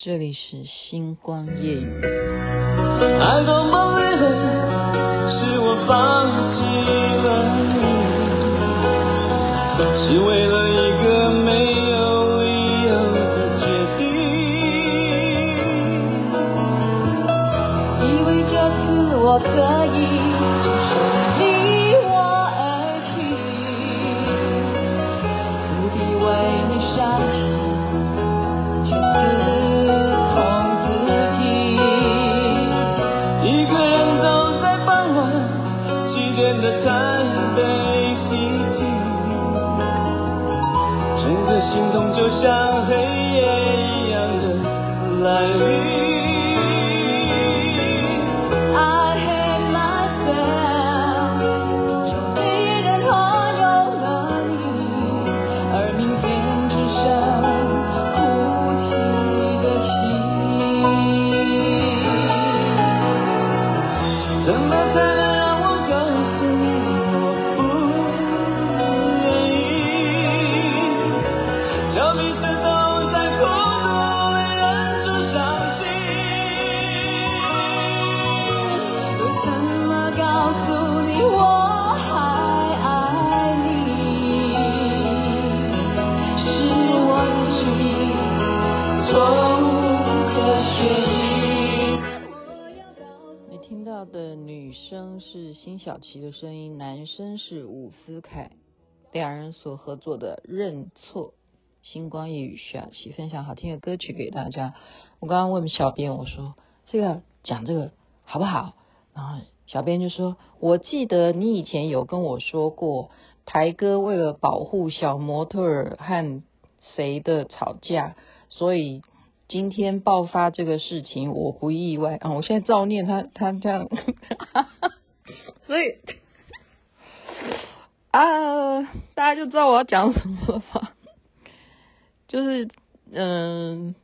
这里是星光夜雨。爱多么累了，是我放弃了你，是为了一个没有理由的决定。以为这次我可心痛就像黑夜一样的来临。小琪的声音，男生是伍思凯，两人所合作的《认错》。星光夜语小琪分享好听的歌曲给大家。我刚刚问小编，我说这个讲这个好不好？然后小编就说：“我记得你以前有跟我说过，台哥为了保护小模特儿和谁的吵架，所以今天爆发这个事情，我不意外啊！我现在照念他，他这样。”所以啊，大家就知道我要讲什么了吧？就是嗯，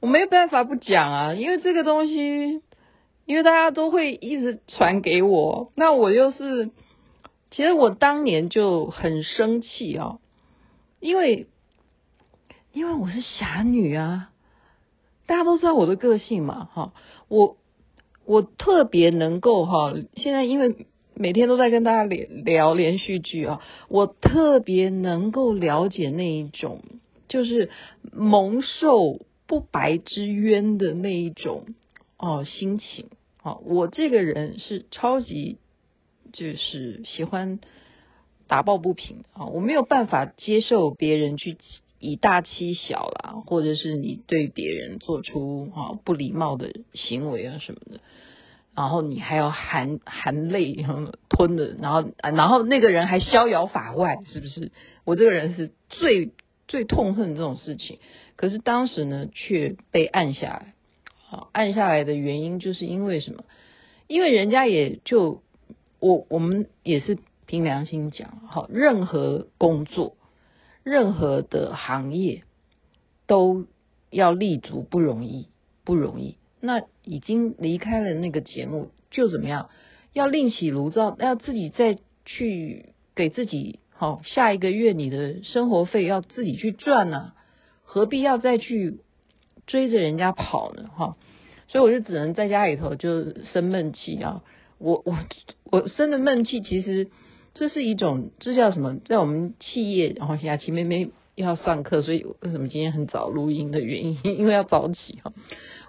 我没有办法不讲啊，因为这个东西，因为大家都会一直传给我，那我又是，其实我当年就很生气啊，因为因为我是侠女啊，大家都知道我的个性嘛，哈，我。我特别能够哈，现在因为每天都在跟大家聊聊连续剧啊，我特别能够了解那一种就是蒙受不白之冤的那一种哦心情哦。我这个人是超级就是喜欢打抱不平啊，我没有办法接受别人去以大欺小啦，或者是你对别人做出啊不礼貌的行为啊什么的。然后你还要含含泪吞的，然后啊然后那个人还逍遥法外，是不是？我这个人是最最痛恨这种事情，可是当时呢却被按下来。好，按下来的原因就是因为什么？因为人家也就我我们也是凭良心讲，好，任何工作，任何的行业都要立足不容易，不容易。那已经离开了那个节目，就怎么样？要另起炉灶，要自己再去给自己好、下一个月你的生活费要自己去赚呢、何必要再去追着人家跑呢？哈、所以我就只能在家里头就生闷气啊！我我我生的闷气，其实这是一种，这叫什么？在我们企业，然后雅琪妹妹要上课，所以为什么今天很早录音的原因？因为要早起哈。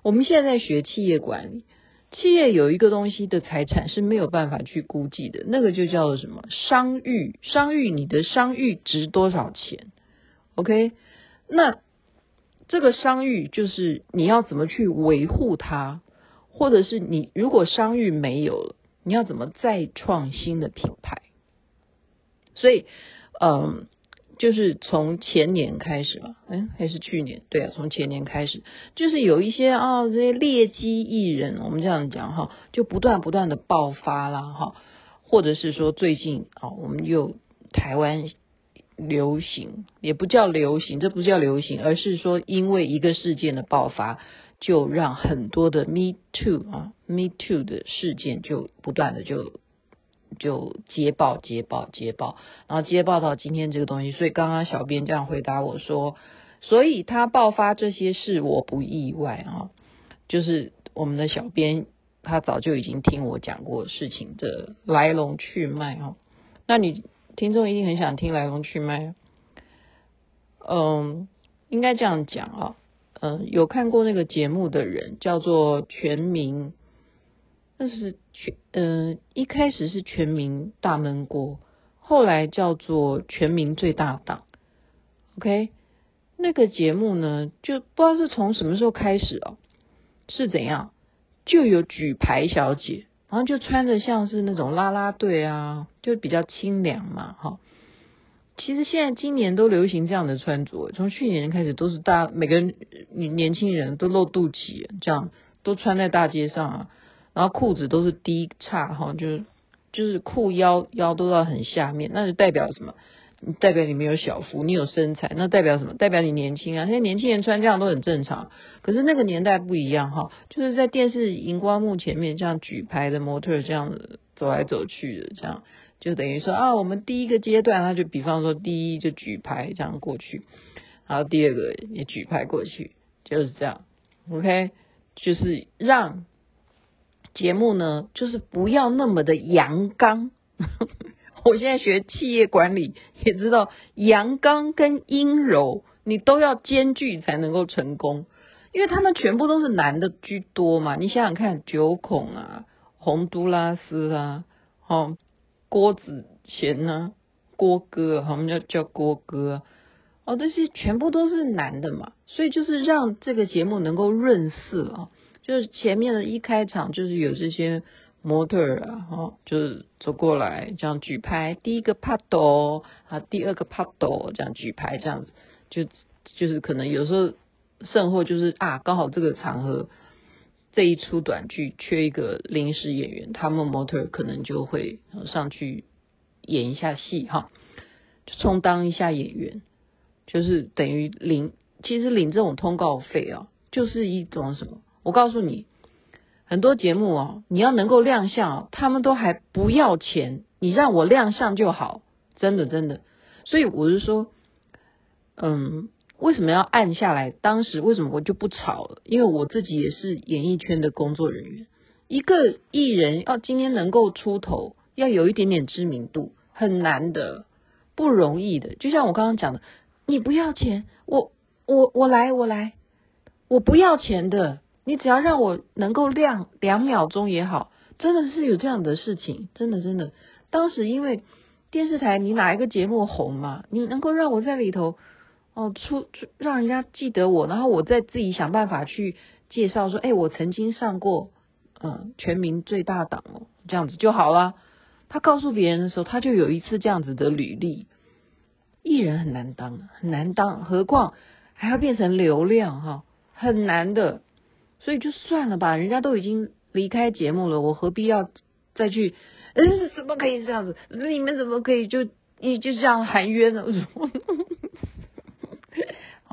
我们现在在学企业管理，企业有一个东西的财产是没有办法去估计的，那个就叫做什么？商誉，商誉，你的商誉值多少钱？OK，那这个商誉就是你要怎么去维护它，或者是你如果商誉没有了，你要怎么再创新的品牌？所以，嗯。就是从前年开始吧，哎，还是去年？对啊，从前年开始，就是有一些啊、这些劣迹艺人，我们这样讲哈，就不断不断的爆发啦哈，或者是说最近啊，我们又台湾流行，也不叫流行，这不叫流行，而是说因为一个事件的爆发，就让很多的 Me Too 啊，Me Too 的事件就不断的就。就接报接报接报，然后接报到今天这个东西，所以刚刚小编这样回答我说，所以他爆发这些事，我不意外啊。就是我们的小编，他早就已经听我讲过事情的来龙去脉啊。那你听众一定很想听来龙去脉。嗯，应该这样讲啊。嗯，有看过那个节目的人叫做全民，那是全嗯，一开始是全民大闷锅，后来叫做全民最大党。OK，那个节目呢，就不知道是从什么时候开始哦。是怎样？就有举牌小姐，然后就穿着像是那种啦啦队啊，就比较清凉嘛，哈。其实现在今年都流行这样的穿着，从去年开始都是大每个人年轻人都露肚脐，这样都穿在大街上啊，然后裤子都是低叉哈，就是就是裤腰腰都要很下面，那就代表什么？代表你没有小腹，你有身材，那代表什么？代表你年轻啊！现在年轻人穿这样都很正常。可是那个年代不一样哈，就是在电视荧光幕前面这样举牌的模特这样走来走去的，这样就等于说啊，我们第一个阶段，他就比方说第一就举牌这样过去，然后第二个也举牌过去，就是这样。OK，就是让节目呢，就是不要那么的阳刚。我现在学企业管理，也知道阳刚跟阴柔，你都要兼具才能够成功，因为他们全部都是男的居多嘛。你想想看，九孔啊，洪都拉斯啊，哦，郭子乾啊，郭哥，我们叫叫郭哥，哦，这些全部都是男的嘛，所以就是让这个节目能够润色啊，就是前面的一开场就是有这些。模特儿啊，哈，就是走过来这样举牌，第一个帕斗啊，第二个帕斗这样举牌，这样子就就是可能有时候甚或就是啊，刚好这个场合这一出短剧缺一个临时演员，他们模特可能就会上去演一下戏哈，就充当一下演员，就是等于领，其实领这种通告费啊，就是一种什么？我告诉你。很多节目哦，你要能够亮相哦，他们都还不要钱，你让我亮相就好，真的真的。所以我是说，嗯，为什么要按下来？当时为什么我就不吵了？因为我自己也是演艺圈的工作人员，一个艺人要今天能够出头，要有一点点知名度，很难的，不容易的。就像我刚刚讲的，你不要钱，我我我来我来，我不要钱的。你只要让我能够亮两秒钟也好，真的是有这样的事情，真的真的。当时因为电视台，你哪一个节目红嘛？你能够让我在里头哦出出，让人家记得我，然后我再自己想办法去介绍说，哎，我曾经上过嗯全民最大档哦，这样子就好了。他告诉别人的时候，他就有一次这样子的履历。艺人很难当，很难当，何况还要变成流量哈，很难的。所以就算了吧，人家都已经离开节目了，我何必要再去？嗯，怎么可以这样子？你们怎么可以就你就这样喊冤呢？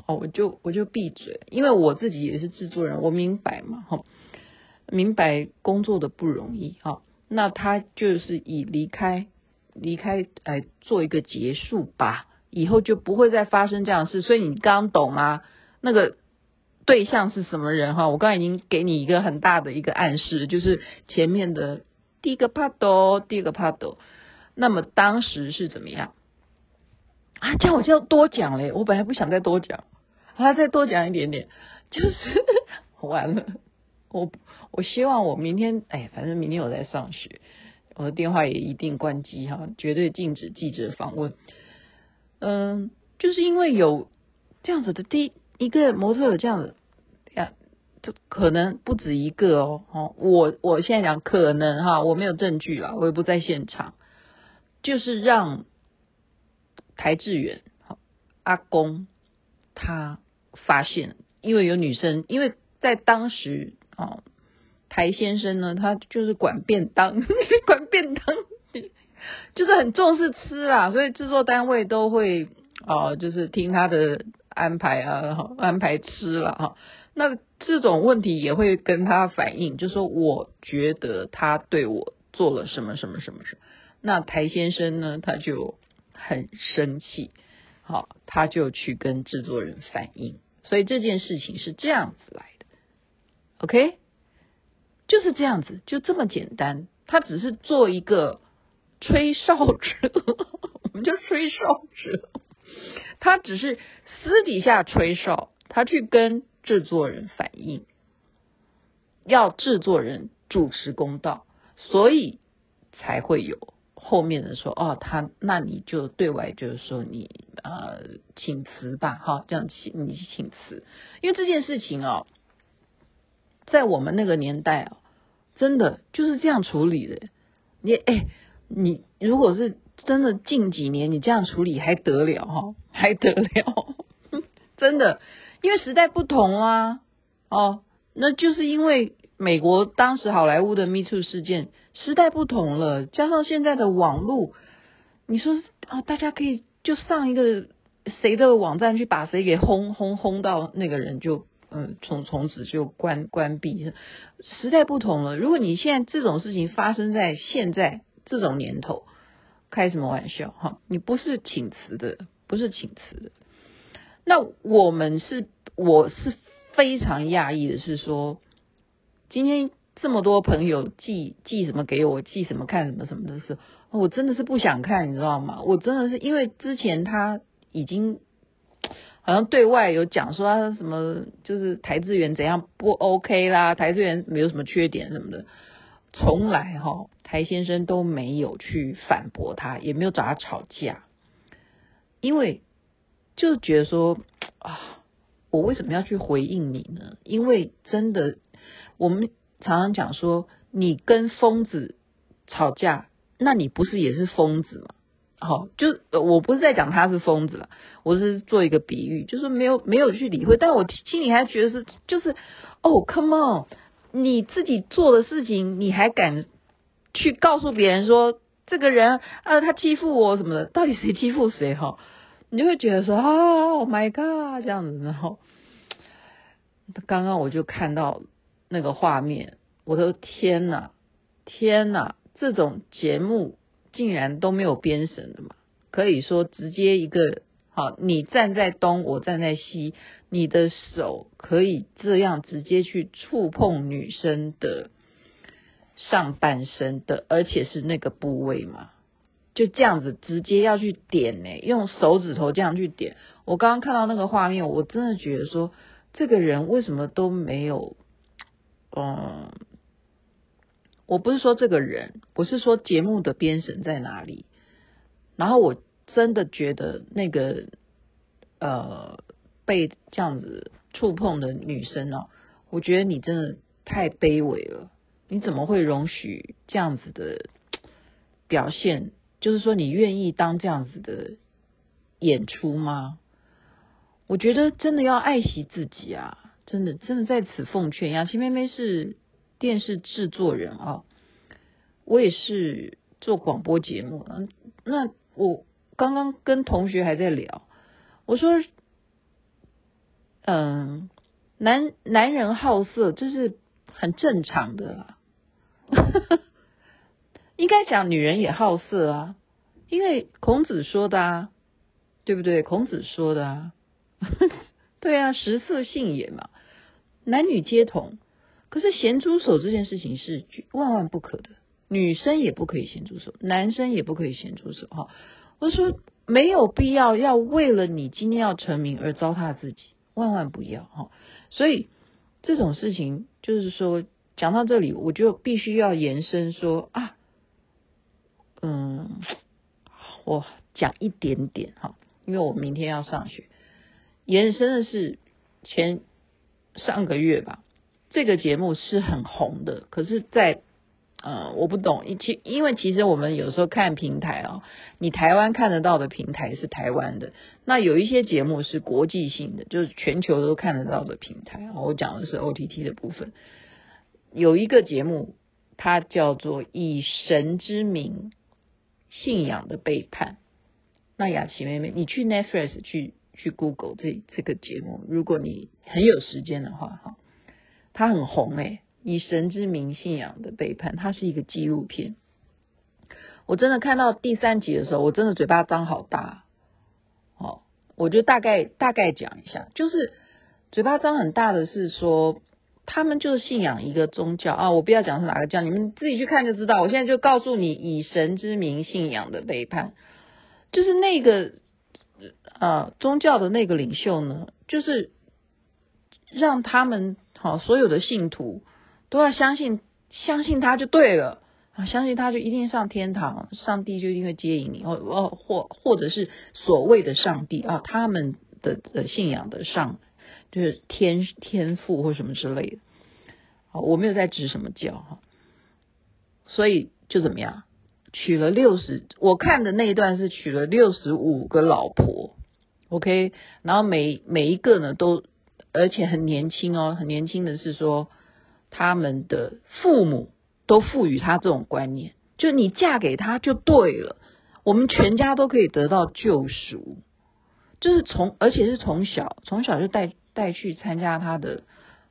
哦，我就我就闭嘴，因为我自己也是制作人，我明白嘛，哈，明白工作的不容易，哈。那他就是以离开离开来做一个结束吧，以后就不会再发生这样的事。所以你刚懂吗？那个。对象是什么人哈？我刚才已经给你一个很大的一个暗示，就是前面的第一个帕多，第二个帕多。那么当时是怎么样啊？这样我就要多讲嘞。我本来不想再多讲，还要再多讲一点点，就是 完了。我我希望我明天，哎，反正明天我在上学，我的电话也一定关机哈，绝对禁止记者访问。嗯，就是因为有这样子的第一个模特有这样子。可能不止一个哦，哦，我我现在讲可能哈，我没有证据了，我也不在现场，就是让邰智源阿公他发现，因为有女生，因为在当时哦，台先生呢，他就是管便当，管便当，就是很重视吃啊，所以制作单位都会哦，就是听他的安排啊，安排吃了哈。那这种问题也会跟他反映，就说我觉得他对我做了什么什么什么什么。那台先生呢，他就很生气，好，他就去跟制作人反映，所以这件事情是这样子来的，OK，就是这样子，就这么简单。他只是做一个吹哨者，我们叫吹哨者，他只是私底下吹哨，他去跟制作人反映，要制作人主持公道，所以才会有。后面的说哦，他那你就对外就是说你呃请辞吧，哈，这样请你请辞，因为这件事情哦，在我们那个年代啊，真的就是这样处理的。你哎，你如果是真的近几年你这样处理还得了哈，还得了，真的，因为时代不同啦，哦，那就是因为。美国当时好莱坞的 Me Too 事件，时代不同了，加上现在的网络，你说啊、哦，大家可以就上一个谁的网站去把谁给轰轰轰到那个人就嗯从从此就关关闭。时代不同了，如果你现在这种事情发生在现在这种年头，开什么玩笑哈？你不是请辞的，不是请辞的。那我们是我是非常讶异的是说。今天这么多朋友寄寄什么给我，寄什么看什么什么的时候，我真的是不想看，你知道吗？我真的是因为之前他已经好像对外有讲说他什么就是台资源怎样不 OK 啦，台资源没有什么缺点什么的，从来哈台先生都没有去反驳他，也没有找他吵架，因为就觉得说啊，我为什么要去回应你呢？因为真的。我们常常讲说，你跟疯子吵架，那你不是也是疯子吗？好，就我不是在讲他是疯子了，我是做一个比喻，就是没有没有去理会，但我心里还觉得是，就是哦，come on，你自己做的事情，你还敢去告诉别人说这个人啊，他欺负我什么的，到底谁欺负谁？哈，你就会觉得说啊，Oh my God，这样子，然后刚刚我就看到。那个画面，我的天呐，天呐，这种节目竟然都没有编审的嘛？可以说直接一个，好，你站在东，我站在西，你的手可以这样直接去触碰女生的上半身的，而且是那个部位嘛？就这样子直接要去点呢，用手指头这样去点。我刚刚看到那个画面，我真的觉得说，这个人为什么都没有？嗯，我不是说这个人，我是说节目的编审在哪里，然后我真的觉得那个呃被这样子触碰的女生哦，我觉得你真的太卑微了，你怎么会容许这样子的表现？就是说你愿意当这样子的演出吗？我觉得真的要爱惜自己啊。真的，真的在此奉劝，雅琪妹妹是电视制作人啊，我也是做广播节目。嗯，那我刚刚跟同学还在聊，我说，嗯，男男人好色这是很正常的，应该讲女人也好色啊，因为孔子说的啊，对不对？孔子说的啊。对啊，食色性也嘛，男女皆同。可是咸猪手这件事情是万万不可的，女生也不可以咸猪手，男生也不可以咸猪手。哈，我说没有必要要为了你今天要成名而糟蹋自己，万万不要哈。所以这种事情就是说，讲到这里，我就必须要延伸说啊，嗯，我讲一点点哈，因为我明天要上学。延伸的是前上个月吧，这个节目是很红的，可是在，在呃，我不懂，其因为其实我们有时候看平台啊、哦，你台湾看得到的平台是台湾的，那有一些节目是国际性的，就是全球都看得到的平台。我讲的是 OTT 的部分，有一个节目，它叫做《以神之名：信仰的背叛》。那雅琪妹妹，你去 Netflix 去。去 Google 这这个节目，如果你很有时间的话，哈，它很红诶，以神之名信仰的背叛，它是一个纪录片。我真的看到第三集的时候，我真的嘴巴张好大，哦，我就大概大概讲一下，就是嘴巴张很大的是说，他们就是信仰一个宗教啊，我不要讲是哪个教，你们自己去看就知道。我现在就告诉你，以神之名信仰的背叛，就是那个呃宗教的那个领袖呢，就是让他们好所有的信徒都要相信，相信他就对了啊，相信他就一定上天堂，上帝就一定会接引你，或或或者是所谓的上帝啊，他们的的信仰的上。就是天天赋或什么之类的，好，我没有在指什么教哈，所以就怎么样，娶了六十，我看的那一段是娶了六十五个老婆，OK，然后每每一个呢都，而且很年轻哦，很年轻的是说，他们的父母都赋予他这种观念，就你嫁给他就对了，我们全家都可以得到救赎，就是从，而且是从小从小就带。带去参加他的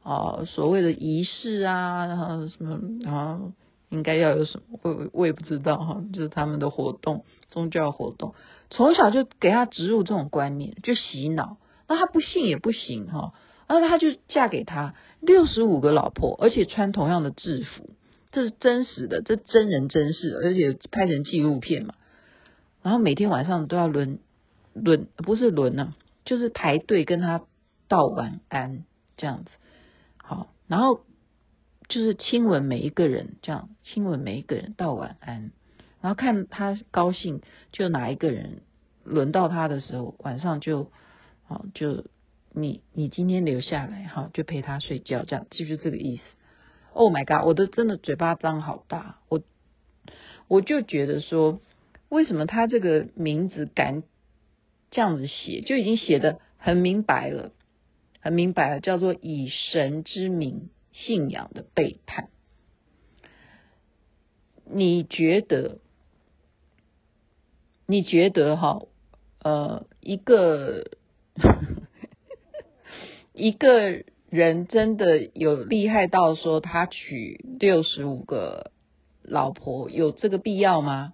啊、所谓的仪式啊，然后什么，然后应该要有什么，我我也不知道哈，就是他们的活动，宗教活动，从小就给他植入这种观念，就洗脑，那他不信也不行哈，然后他就嫁给他六十五个老婆，而且穿同样的制服，这是真实的，这真人真事，而且拍成纪录片嘛，然后每天晚上都要轮轮，不是轮呢、啊，就是排队跟他。道晚安这样子，好，然后就是亲吻每一个人，这样亲吻每一个人道晚安，然后看他高兴，就哪一个人轮到他的时候，晚上就好，就你你今天留下来，哈，就陪他睡觉，这样就是这个意思。Oh my god，我的真的嘴巴张好大，我我就觉得说，为什么他这个名字敢这样子写，就已经写得很明白了。很明白了，叫做以神之名信仰的背叛。你觉得？你觉得哈？呃，一个一个人真的有厉害到说他娶六十五个老婆，有这个必要吗？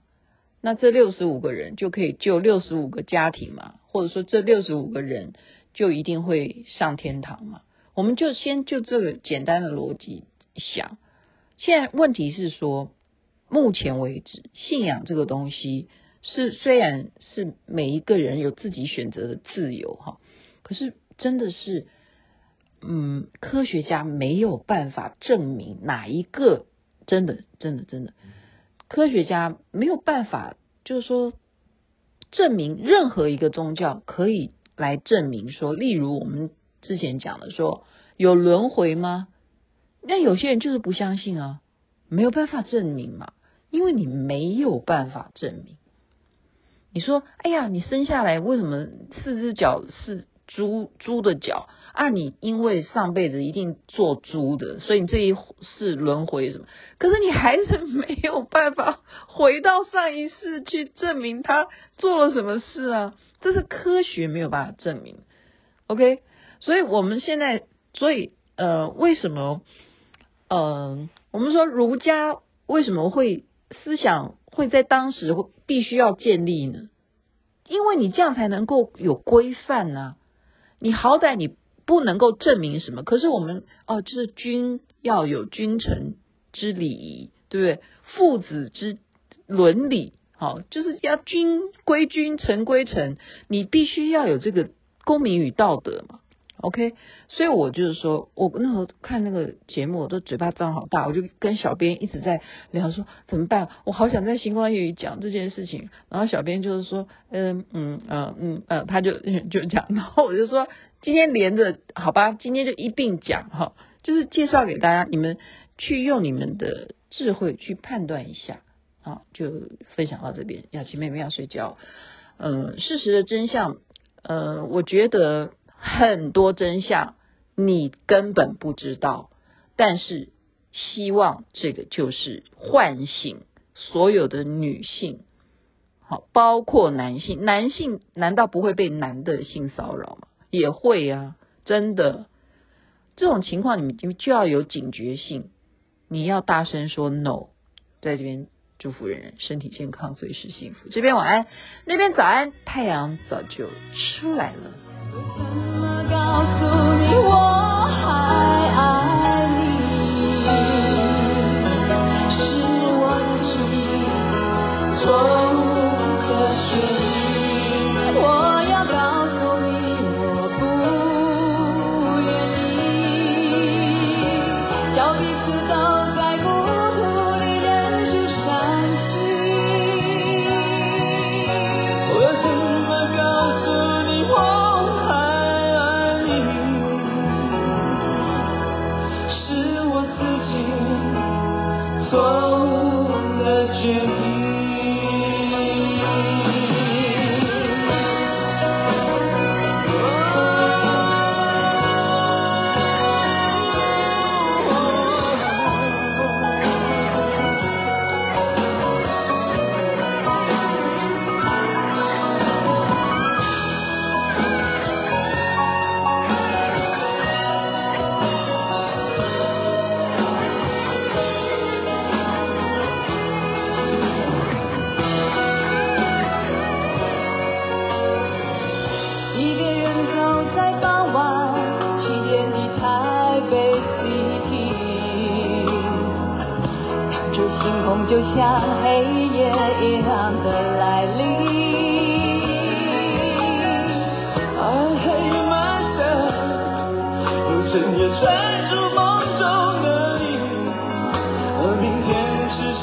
那这六十五个人就可以救六十五个家庭吗？或者说这六十五个人？就一定会上天堂嘛？我们就先就这个简单的逻辑想。现在问题是说，目前为止，信仰这个东西是虽然是每一个人有自己选择的自由哈，可是真的是，嗯，科学家没有办法证明哪一个真的真的真的，科学家没有办法就是说证明任何一个宗教可以。来证明说，例如我们之前讲的说有轮回吗？那有些人就是不相信啊，没有办法证明嘛，因为你没有办法证明。你说，哎呀，你生下来为什么四只脚是猪猪的脚啊？你因为上辈子一定做猪的，所以你这一世轮回什么？可是你还是没有办法回到上一世去证明他做了什么事啊。这是科学没有办法证明，OK？所以我们现在，所以呃，为什么呃，我们说儒家为什么会思想会在当时会必须要建立呢？因为你这样才能够有规范啊。你好歹你不能够证明什么，可是我们哦，就是君要有君臣之礼仪，对不对？父子之伦理。好，就是要君归君，臣归臣，你必须要有这个公民与道德嘛。OK，所以我就是说，我那时候看那个节目，我都嘴巴张好大，我就跟小编一直在聊说怎么办？我好想在星光夜语讲这件事情。然后小编就是说，嗯嗯嗯嗯嗯，他就 就讲，然后我就说今天连着好吧，今天就一并讲哈，就是介绍给大家，你们去用你们的智慧去判断一下。好，就分享到这边。雅琪妹妹要睡觉。嗯，事实的真相，呃，我觉得很多真相你根本不知道，但是希望这个就是唤醒所有的女性，好，包括男性。男性难道不会被男的性骚扰吗？也会啊，真的。这种情况你们就就要有警觉性，你要大声说 no，在这边。祝福人人身体健康，随时幸福。这边晚安，那边早安，太阳早就出来了。我怎么告诉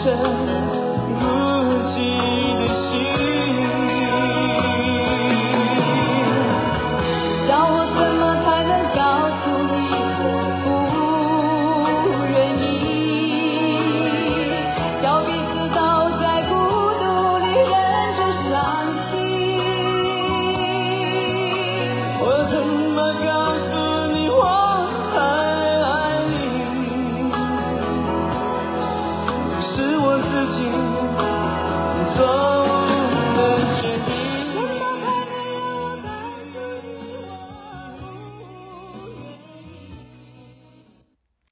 天